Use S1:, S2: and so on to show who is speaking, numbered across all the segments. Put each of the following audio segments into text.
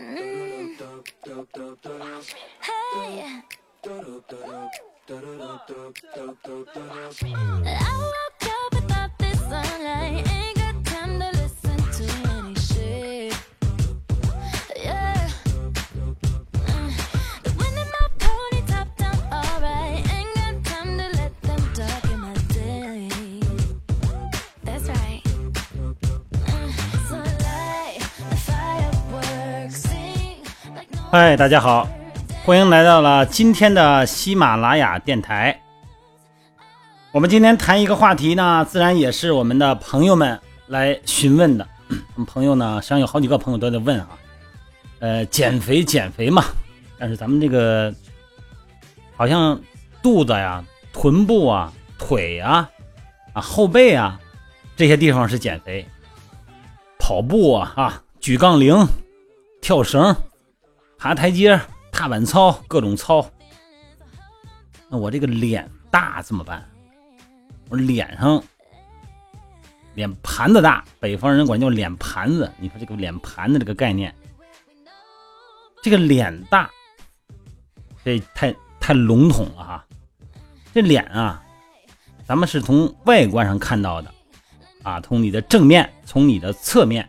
S1: Mm. 嗨，大家好，欢迎来到了今天的喜马拉雅电台。我们今天谈一个话题呢，自然也是我们的朋友们来询问的。我 们朋友呢，实际上有好几个朋友都在问啊，呃，减肥减肥嘛，但是咱们这个好像肚子呀、臀部啊、腿啊、啊后背啊这些地方是减肥，跑步啊、啊举杠铃、跳绳。爬台阶、踏板操，各种操。那我这个脸大怎么办？我脸上脸盘子大，北方人管叫脸盘子。你说这个脸盘子这个概念，这个脸大，这太太笼统了哈。这脸啊，咱们是从外观上看到的啊，从你的正面，从你的侧面。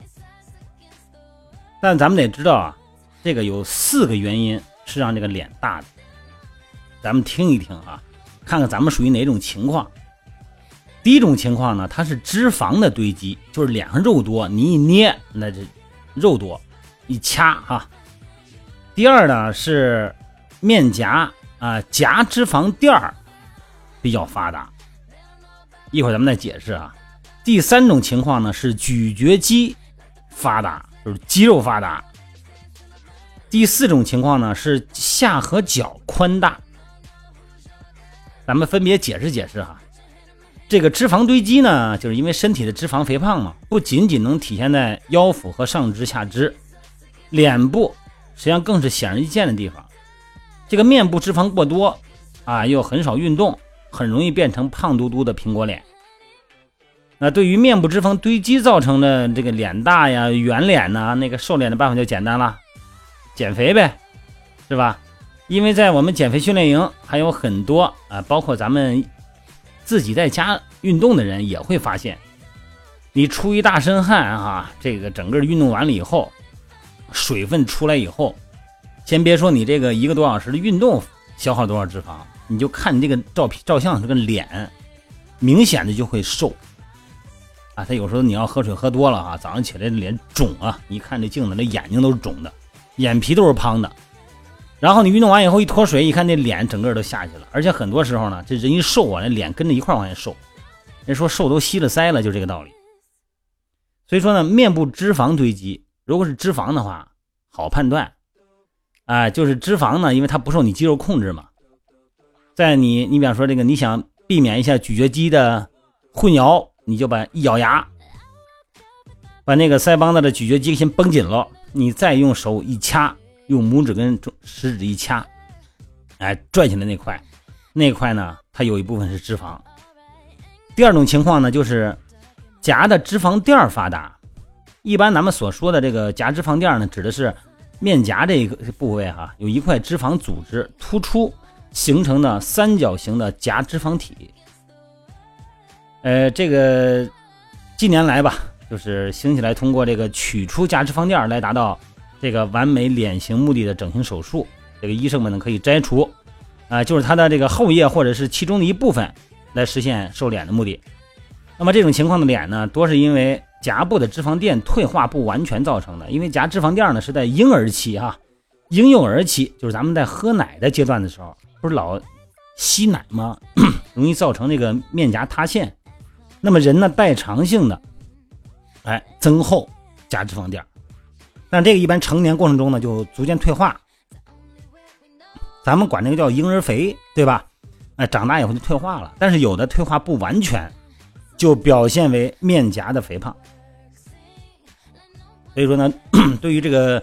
S1: 但咱们得知道啊。这个有四个原因是让这个脸大的，咱们听一听啊，看看咱们属于哪种情况。第一种情况呢，它是脂肪的堆积，就是脸上肉多，你一捏那这肉多，一掐哈。第二呢是面颊啊颊脂肪垫儿比较发达，一会儿咱们再解释啊。第三种情况呢是咀嚼肌发达，就是肌肉发达。第四种情况呢是下颌角宽大，咱们分别解释解释哈。这个脂肪堆积呢，就是因为身体的脂肪肥胖嘛，不仅仅能体现在腰腹和上肢、下肢，脸部实际上更是显而易见的地方。这个面部脂肪过多啊，又很少运动，很容易变成胖嘟嘟的苹果脸。那对于面部脂肪堆积造成的这个脸大呀、圆脸呐，那个瘦脸的办法就简单了。减肥呗，是吧？因为在我们减肥训练营还有很多啊，包括咱们自己在家运动的人也会发现，你出一大身汗哈，这个整个运动完了以后，水分出来以后，先别说你这个一个多小时的运动消耗多少脂肪，你就看你这个照片照相这个脸，明显的就会瘦啊。他有时候你要喝水喝多了啊，早上起来脸肿啊，一看这镜子，那眼睛都是肿的。眼皮都是胖的，然后你运动完以后一脱水，一看那脸整个都下去了，而且很多时候呢，这人一瘦啊，那脸跟着一块往下瘦。人说瘦都吸了腮了，就这个道理。所以说呢，面部脂肪堆积，如果是脂肪的话，好判断，哎，就是脂肪呢，因为它不受你肌肉控制嘛，在你你比方说这个，你想避免一下咀嚼肌的混淆，你就把一咬牙，把那个腮帮子的咀嚼肌先绷紧了。你再用手一掐，用拇指跟中食指一掐，哎，拽起来那块，那块呢，它有一部分是脂肪。第二种情况呢，就是颊的脂肪垫发达。一般咱们所说的这个颊脂肪垫呢，指的是面颊这个部位哈，有一块脂肪组织突出形成的三角形的颊脂肪体。呃，这个近年来吧。就是兴起来通过这个取出假脂肪垫来达到这个完美脸型目的的整形手术，这个医生们呢可以摘除，啊，就是它的这个后叶或者是其中的一部分来实现瘦脸的目的。那么这种情况的脸呢，多是因为颊部的脂肪垫退化不完全造成的。因为颊脂肪垫呢是在婴儿期哈，婴幼儿期就是咱们在喝奶的阶段的时候，不是老吸奶吗？容易造成这个面颊塌陷。那么人呢代偿性的。哎，增厚加脂肪垫但这个一般成年过程中呢就逐渐退化，咱们管这个叫婴儿肥，对吧？哎，长大以后就退化了，但是有的退化不完全，就表现为面颊的肥胖。所以说呢，对于这个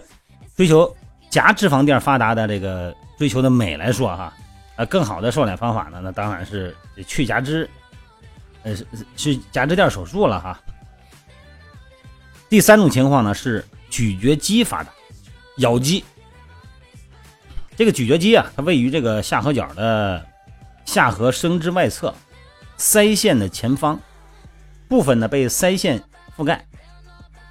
S1: 追求颊脂肪垫发达的这个追求的美来说，哈，呃，更好的瘦脸方法呢，那当然是去假肢，呃，是是假肢垫手术了哈。第三种情况呢是咀嚼肌发达，咬肌。这个咀嚼肌啊，它位于这个下颌角的下颌生殖外侧，腮腺的前方部分呢被腮腺覆盖。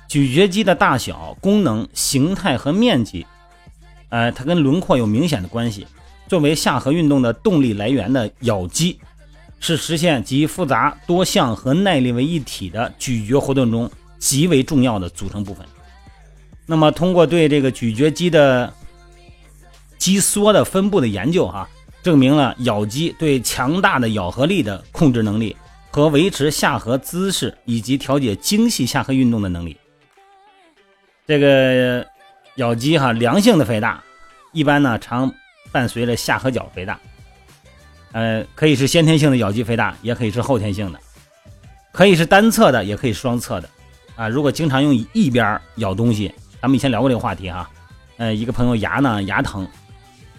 S1: 咀嚼肌的大小、功能、形态和面积，呃，它跟轮廓有明显的关系。作为下颌运动的动力来源的咬肌，是实现集复杂多项和耐力为一体的咀嚼活动中极为重要的组成部分。那么，通过对这个咀嚼肌的肌缩的分布的研究，哈，证明了咬肌对强大的咬合力的控制能力和维持下颌姿势以及调节精细下颌运动的能力。这个咬肌哈，良性的肥大，一般呢常伴随着下颌角肥大，呃，可以是先天性的咬肌肥大，也可以是后天性的，可以是单侧的，也可以双侧的，啊，如果经常用一边咬东西，咱们以前聊过这个话题哈，呃，一个朋友牙呢牙疼，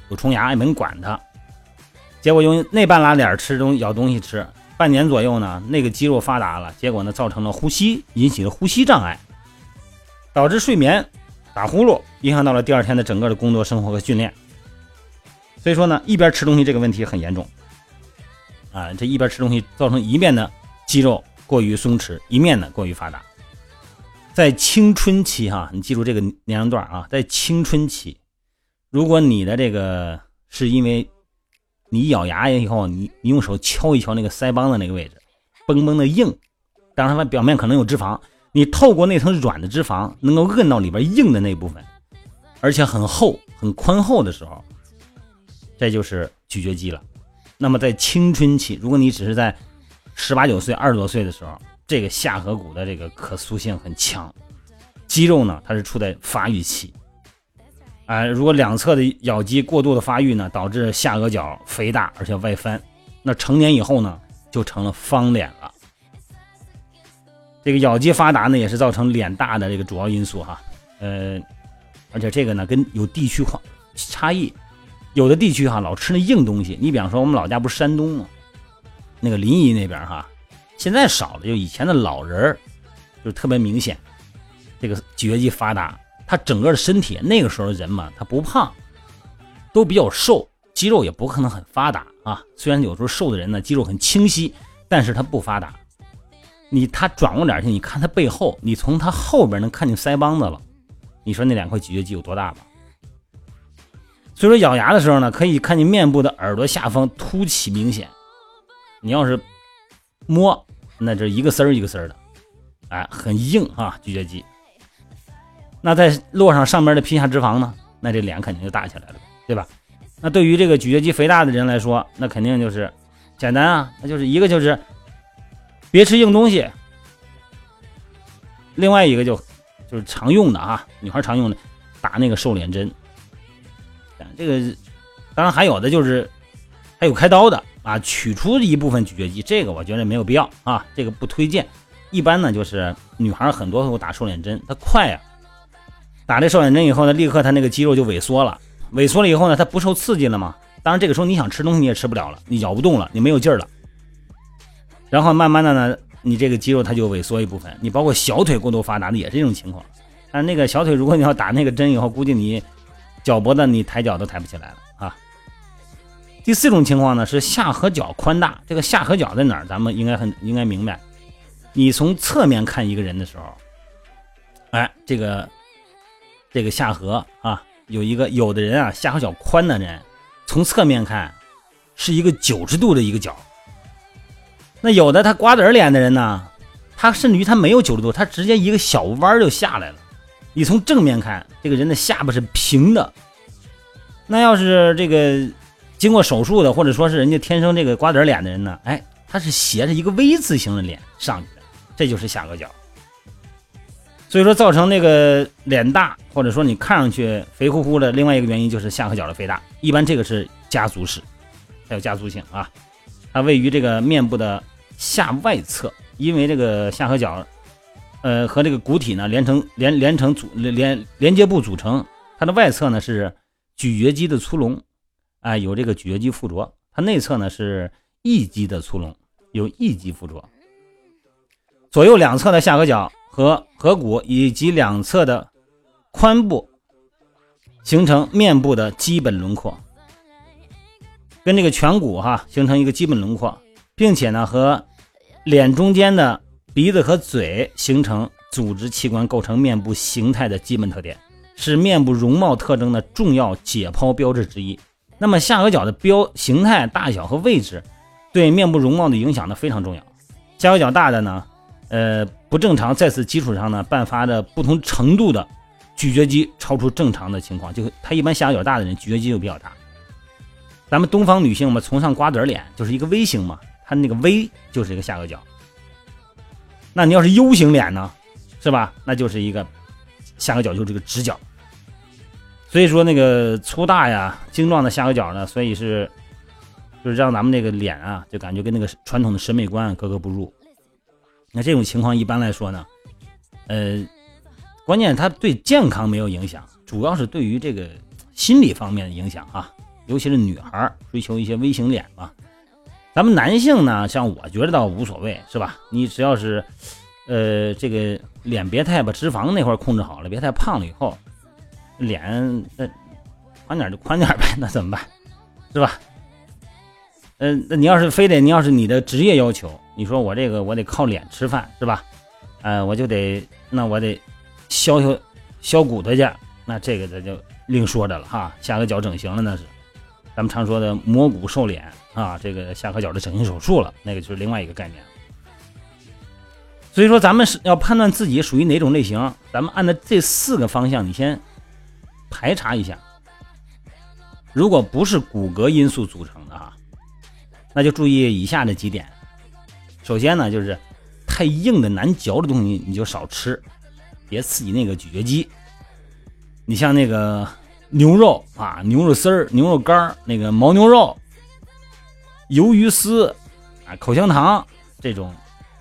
S1: 有虫牙也没人管他，结果用那半拉脸吃东咬东西吃，半年左右呢，那个肌肉发达了，结果呢造成了呼吸引起了呼吸障碍。导致睡眠打呼噜，影响到了第二天的整个的工作生活和训练。所以说呢，一边吃东西这个问题很严重啊！这一边吃东西造成一面的肌肉过于松弛，一面呢过于发达。在青春期哈，你记住这个年龄段啊，在青春期，如果你的这个是因为你咬牙以后，你你用手敲一敲那个腮帮子那个位置，嘣嘣的硬，当然它表面可能有脂肪。你透过那层软的脂肪，能够摁到里边硬的那部分，而且很厚、很宽厚的时候，这就是咀嚼肌了。那么在青春期，如果你只是在十八九岁、二十多岁的时候，这个下颌骨的这个可塑性很强，肌肉呢它是处在发育期。啊，如果两侧的咬肌过度的发育呢，导致下颌角肥大而且外翻，那成年以后呢，就成了方脸了。这个咬肌发达呢，也是造成脸大的这个主要因素哈。呃，而且这个呢，跟有地区化差异，有的地区哈老吃那硬东西。你比方说我们老家不是山东吗？那个临沂那边哈，现在少了，就以前的老人儿就特别明显，这个咀嚼肌发达，他整个的身体那个时候人嘛，他不胖，都比较瘦，肌肉也不可能很发达啊。虽然有时候瘦的人呢，肌肉很清晰，但是他不发达。你他转过脸去，你看他背后，你从他后边能看见腮帮子了。你说那两块咀嚼肌有多大吧？所以说咬牙的时候呢，可以看见面部的耳朵下方凸起明显。你要是摸，那这一个丝儿一个丝儿的，哎，很硬啊，咀嚼肌。那再落上上面的皮下脂肪呢，那这脸肯定就大起来了，对吧？那对于这个咀嚼肌肥大的人来说，那肯定就是简单啊，那就是一个就是。别吃硬东西。另外一个就就是常用的啊，女孩常用的打那个瘦脸针。这个当然还有的就是还有开刀的啊，取出一部分咀嚼肌，这个我觉得没有必要啊，这个不推荐。一般呢就是女孩很多都打瘦脸针，它快呀。打这瘦脸针以后呢，立刻它那个肌肉就萎缩了，萎缩了以后呢，它不受刺激了嘛。当然这个时候你想吃东西你也吃不了了，你咬不动了，你没有劲儿了。然后慢慢的呢，你这个肌肉它就萎缩一部分，你包括小腿过度发达的也是这种情况。但那个小腿如果你要打那个针以后，估计你脚脖子你抬脚都抬不起来了。第四种情况呢是下颌角宽大，这个下颌角在哪儿？咱们应该很应该明白。你从侧面看一个人的时候，哎，这个这个下颌啊，有一个有的人啊下颌角宽的人，从侧面看是一个九十度的一个角。那有的他瓜子脸的人呢，他甚至于他没有九十度，他直接一个小弯就下来了。你从正面看，这个人的下巴是平的。那要是这个经过手术的，或者说是人家天生这个瓜子脸的人呢，哎，他是斜着一个 V 字形的脸上去的，这就是下颌角。所以说造成那个脸大，或者说你看上去肥乎乎的，另外一个原因就是下颌角的肥大。一般这个是家族史，还有家族性啊，它位于这个面部的。下外侧，因为这个下颌角，呃，和这个骨体呢连成连连成组连连接部组成，它的外侧呢是咀嚼肌的粗隆，哎，有这个咀嚼肌附着；它内侧呢是翼肌的粗隆，有翼肌附着。左右两侧的下颌角和颌骨以及两侧的髋部形成面部的基本轮廓，跟这个颧骨哈形成一个基本轮廓，并且呢和脸中间的鼻子和嘴形成组织器官，构成面部形态的基本特点，是面部容貌特征的重要解剖标志之一。那么下颌角的标形态、大小和位置，对面部容貌的影响呢非常重要。下颌角大的呢，呃不正常，在此基础上呢，伴发着不同程度的咀嚼肌超出正常的情况，就他一般下颌角大的人咀嚼肌就比较大。咱们东方女性嘛，崇尚瓜子脸就是一个 V 型嘛，它那个 V 就是一个下颌角。那你要是 U 型脸呢，是吧？那就是一个下颌角就是这个直角。所以说那个粗大呀、精壮的下颌角呢，所以是就是让咱们这个脸啊，就感觉跟那个传统的审美观格格不入。那这种情况一般来说呢，呃，关键它对健康没有影响，主要是对于这个心理方面的影响啊，尤其是女孩追求一些微型脸嘛。咱们男性呢，像我觉得倒无所谓，是吧？你只要是呃这个脸别太把脂肪那块控制好了，别太胖了以后。脸那宽点就宽点呗，那怎么办？是吧？嗯，那你要是非得你要是你的职业要求，你说我这个我得靠脸吃饭是吧？呃，我就得那我得削削削骨头去，那这个咱就另说着了哈。下颌角整形了那是，咱们常说的磨骨瘦脸啊，这个下颌角的整形手术了，那个就是另外一个概念。所以说，咱们是要判断自己属于哪种类型，咱们按照这四个方向，你先。排查一下，如果不是骨骼因素组成的哈，那就注意以下的几点。首先呢，就是太硬的难嚼的东西你就少吃，别刺激那个咀嚼肌。你像那个牛肉啊、牛肉丝儿、牛肉干儿、那个牦牛肉、鱿鱼丝啊、口香糖这种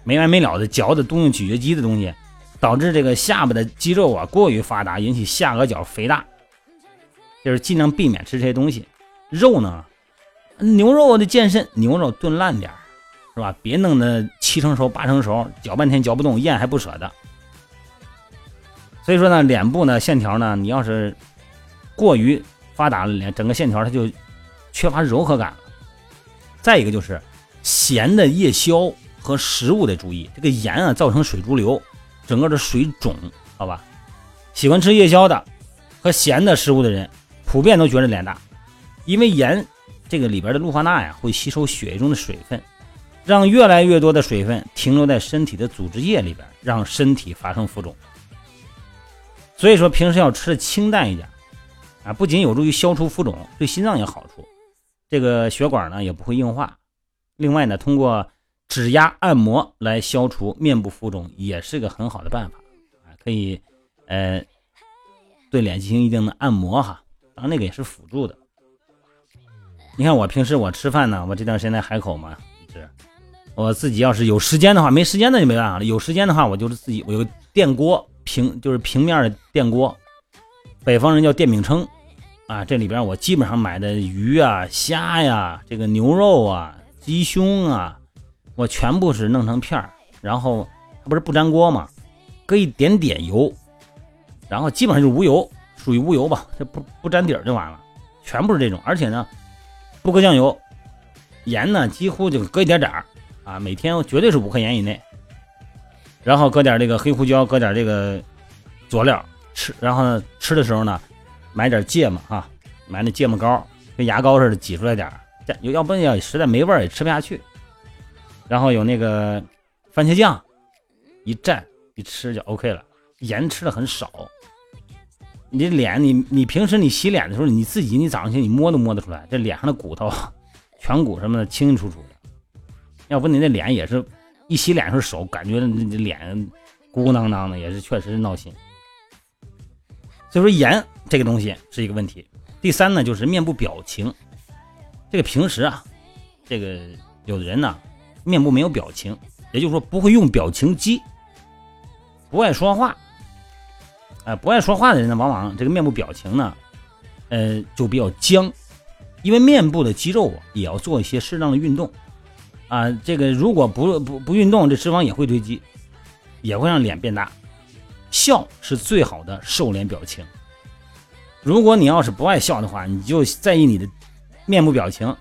S1: 没完没了的嚼的东用咀嚼肌的东西，导致这个下巴的肌肉啊过于发达，引起下颌角肥大。就是尽量避免吃这些东西，肉呢，牛肉的健肾，牛肉炖烂点是吧？别弄得七成熟八成熟，嚼半天嚼不动，咽还不舍得。所以说呢，脸部呢线条呢，你要是过于发达了，脸整个线条它就缺乏柔和感了。再一个就是咸的夜宵和食物得注意，这个盐啊造成水潴留，整个的水肿，好吧？喜欢吃夜宵的和咸的食物的人。普遍都觉得脸大，因为盐这个里边的氯化钠呀会吸收血液中的水分，让越来越多的水分停留在身体的组织液里边，让身体发生浮肿。所以说平时要吃的清淡一点啊，不仅有助于消除浮肿，对心脏有好处，这个血管呢也不会硬化。另外呢，通过指压按摩来消除面部浮肿也是个很好的办法啊，可以呃对脸进行一定的按摩哈。然后那个也是辅助的。你看我平时我吃饭呢，我这段时间在海口嘛，是，我自己要是有时间的话，没时间那就没办法了。有时间的话，我就是自己我有电锅，平就是平面的电锅，北方人叫电饼铛啊。这里边我基本上买的鱼啊、虾呀、这个牛肉啊、鸡胸啊，我全部是弄成片儿，然后它不是不粘锅嘛，搁一点点油，然后基本上就是无油。属于无油吧，这不不沾底儿就完了，全部是这种，而且呢，不搁酱油，盐呢几乎就搁一点点儿啊，每天绝对是五克盐以内，然后搁点这个黑胡椒，搁点这个佐料吃，然后呢吃的时候呢，买点芥末啊，买那芥末膏，跟牙膏似的挤出来点儿，要要不然要实在没味儿也吃不下去，然后有那个番茄酱一蘸一吃就 OK 了，盐吃的很少。你脸，你你平时你洗脸的时候，你自己你早上起你摸都摸得出来，这脸上的骨头、颧骨什么的清清楚楚的。要不你那脸也是一洗脸时候手感觉这脸鼓鼓囊囊的，也是确实是闹心。所以说盐这个东西是一个问题。第三呢，就是面部表情。这个平时啊，这个有的人呢面部没有表情，也就是说不会用表情肌，不爱说话。呃，不爱说话的人呢，往往这个面部表情呢，呃，就比较僵，因为面部的肌肉啊，也要做一些适当的运动，啊，这个如果不不不运动，这脂肪也会堆积，也会让脸变大。笑是最好的瘦脸表情，如果你要是不爱笑的话，你就在意你的面部表情，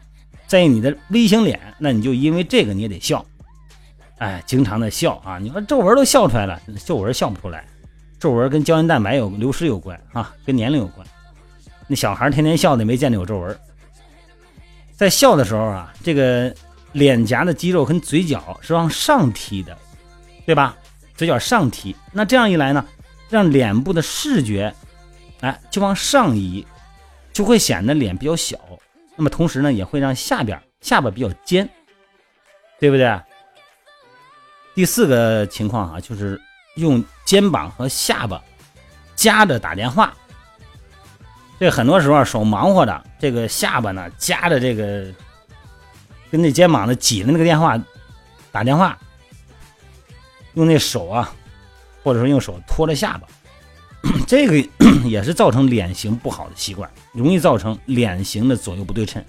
S1: 在意你的微型脸，那你就因为这个你也得笑。哎，经常的笑啊！你说皱纹都笑出来了，皱纹笑不出来。皱纹跟胶原蛋白有流失有关啊，跟年龄有关。那小孩天天笑的，没见着有皱纹。在笑的时候啊，这个脸颊的肌肉跟嘴角是往上提的，对吧？嘴角上提，那这样一来呢，让脸部的视觉，哎，就往上移，就会显得脸比较小。那么同时呢，也会让下边下巴比较尖，对不对？第四个情况啊，就是用肩膀和下巴夹着打电话。这很多时候手忙活的，这个下巴呢夹着这个跟那肩膀呢挤着那个电话打电话，用那手啊，或者说用手托着下巴，这个 也是造成脸型不好的习惯，容易造成脸型的左右不对称。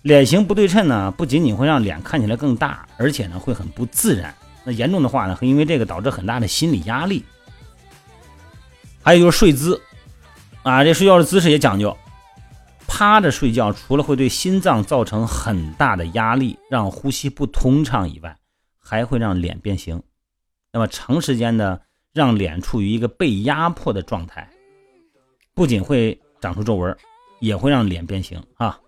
S1: 脸型不对称呢，不仅仅会让脸看起来更大，而且呢会很不自然。那严重的话呢，会因为这个导致很大的心理压力。还有就是睡姿，啊，这睡觉的姿势也讲究。趴着睡觉，除了会对心脏造成很大的压力，让呼吸不通畅以外，还会让脸变形。那么长时间的让脸处于一个被压迫的状态，不仅会长出皱纹，也会让脸变形啊。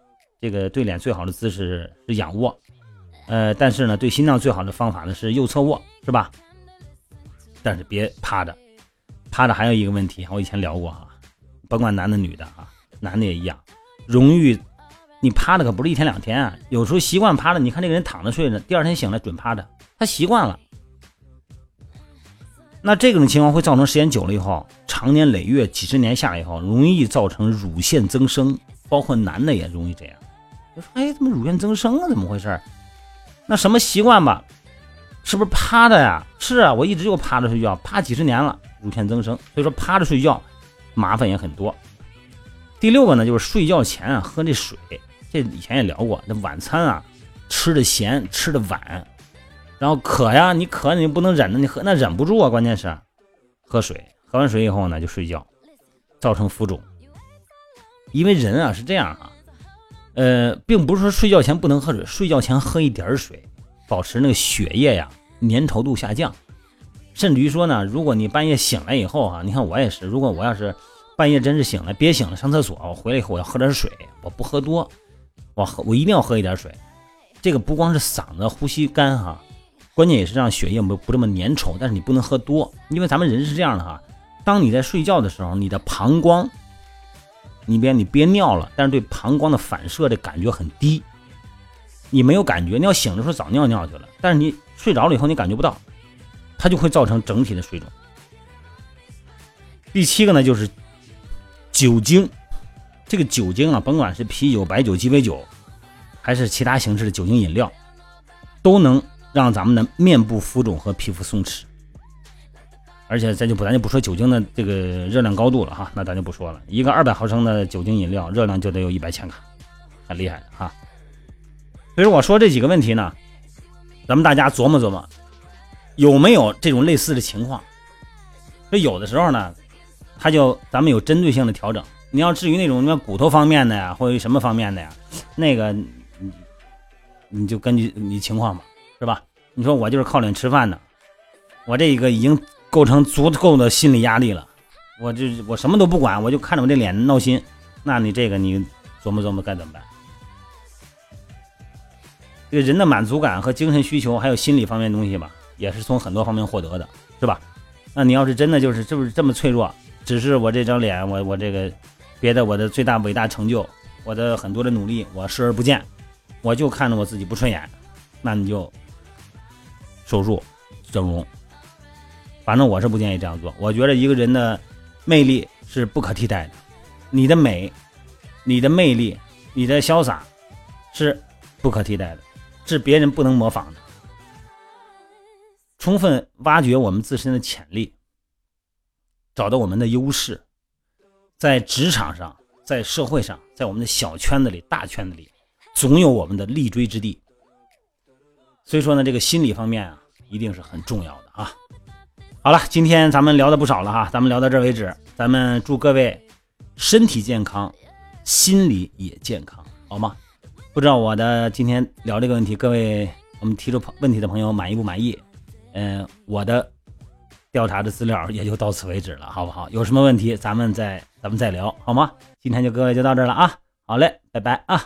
S1: 这个对脸最好的姿势是仰卧。呃，但是呢，对心脏最好的方法呢是右侧卧，是吧？但是别趴着，趴着还有一个问题，我以前聊过哈，甭管男的女的啊，男的也一样，容易你趴着可不是一天两天啊，有时候习惯趴着，你看这个人躺着睡着，第二天醒来准趴着，他习惯了。那这种情况会造成时间久了以后，长年累月几十年下来以后，容易造成乳腺增生，包括男的也容易这样。就说哎，怎么乳腺增生啊？怎么回事？那什么习惯吧，是不是趴着呀？是啊，我一直就趴着睡觉，趴几十年了，乳腺增生。所以说趴着睡觉，麻烦也很多。第六个呢，就是睡觉前啊喝这水，这以前也聊过。那晚餐啊吃的咸，吃的晚，然后渴呀，你渴你不能忍着，你喝那忍不住啊。关键是喝水，喝完水以后呢就睡觉，造成浮肿。因为人啊是这样啊。呃，并不是说睡觉前不能喝水，睡觉前喝一点水，保持那个血液呀粘稠度下降。甚至于说呢，如果你半夜醒来以后哈，你看我也是，如果我要是半夜真是醒了，憋醒了上厕所，我回来以后我要喝点水，我不喝多，我喝我一定要喝一点水。这个不光是嗓子呼吸干哈，关键也是让血液不不这么粘稠。但是你不能喝多，因为咱们人是这样的哈，当你在睡觉的时候，你的膀胱。你别你憋尿了，但是对膀胱的反射的感觉很低，你没有感觉，你要醒的时候早尿尿去了，但是你睡着了以后你感觉不到，它就会造成整体的水肿。第七个呢就是酒精，这个酒精啊，甭管是啤酒、白酒、鸡尾酒，还是其他形式的酒精饮料，都能让咱们的面部浮肿和皮肤松弛。而且咱就不咱就不说酒精的这个热量高度了哈，那咱就不说了。一个二百毫升的酒精饮料热量就得有一百千卡，很厉害的哈。所以说我说这几个问题呢，咱们大家琢磨琢磨，有没有这种类似的情况？这有的时候呢，它就咱们有针对性的调整。你要至于那种什么骨头方面的呀，或者什么方面的呀，那个你你就根据你情况吧，是吧？你说我就是靠脸吃饭的，我这一个已经。构成足够的心理压力了，我就我什么都不管，我就看着我这脸闹心，那你这个你琢磨琢磨该怎么办？这个人的满足感和精神需求还有心理方面东西吧，也是从很多方面获得的，是吧？那你要是真的就是这不是这么脆弱，只是我这张脸，我我这个别的我的最大伟大成就，我的很多的努力我视而不见，我就看着我自己不顺眼，那你就手术整容。反正我是不建议这样做。我觉得一个人的魅力是不可替代的，你的美、你的魅力、你的潇洒是不可替代的，是别人不能模仿的。充分挖掘我们自身的潜力，找到我们的优势，在职场上、在社会上、在我们的小圈子里、大圈子里，总有我们的立锥之地。所以说呢，这个心理方面啊，一定是很重要的啊。好了，今天咱们聊的不少了哈，咱们聊到这为止。咱们祝各位身体健康，心理也健康，好吗？不知道我的今天聊这个问题，各位我们提出问题的朋友满意不满意？嗯，我的调查的资料也就到此为止了，好不好？有什么问题咱们再咱们再聊，好吗？今天就各位就到这了啊，好嘞，拜拜啊。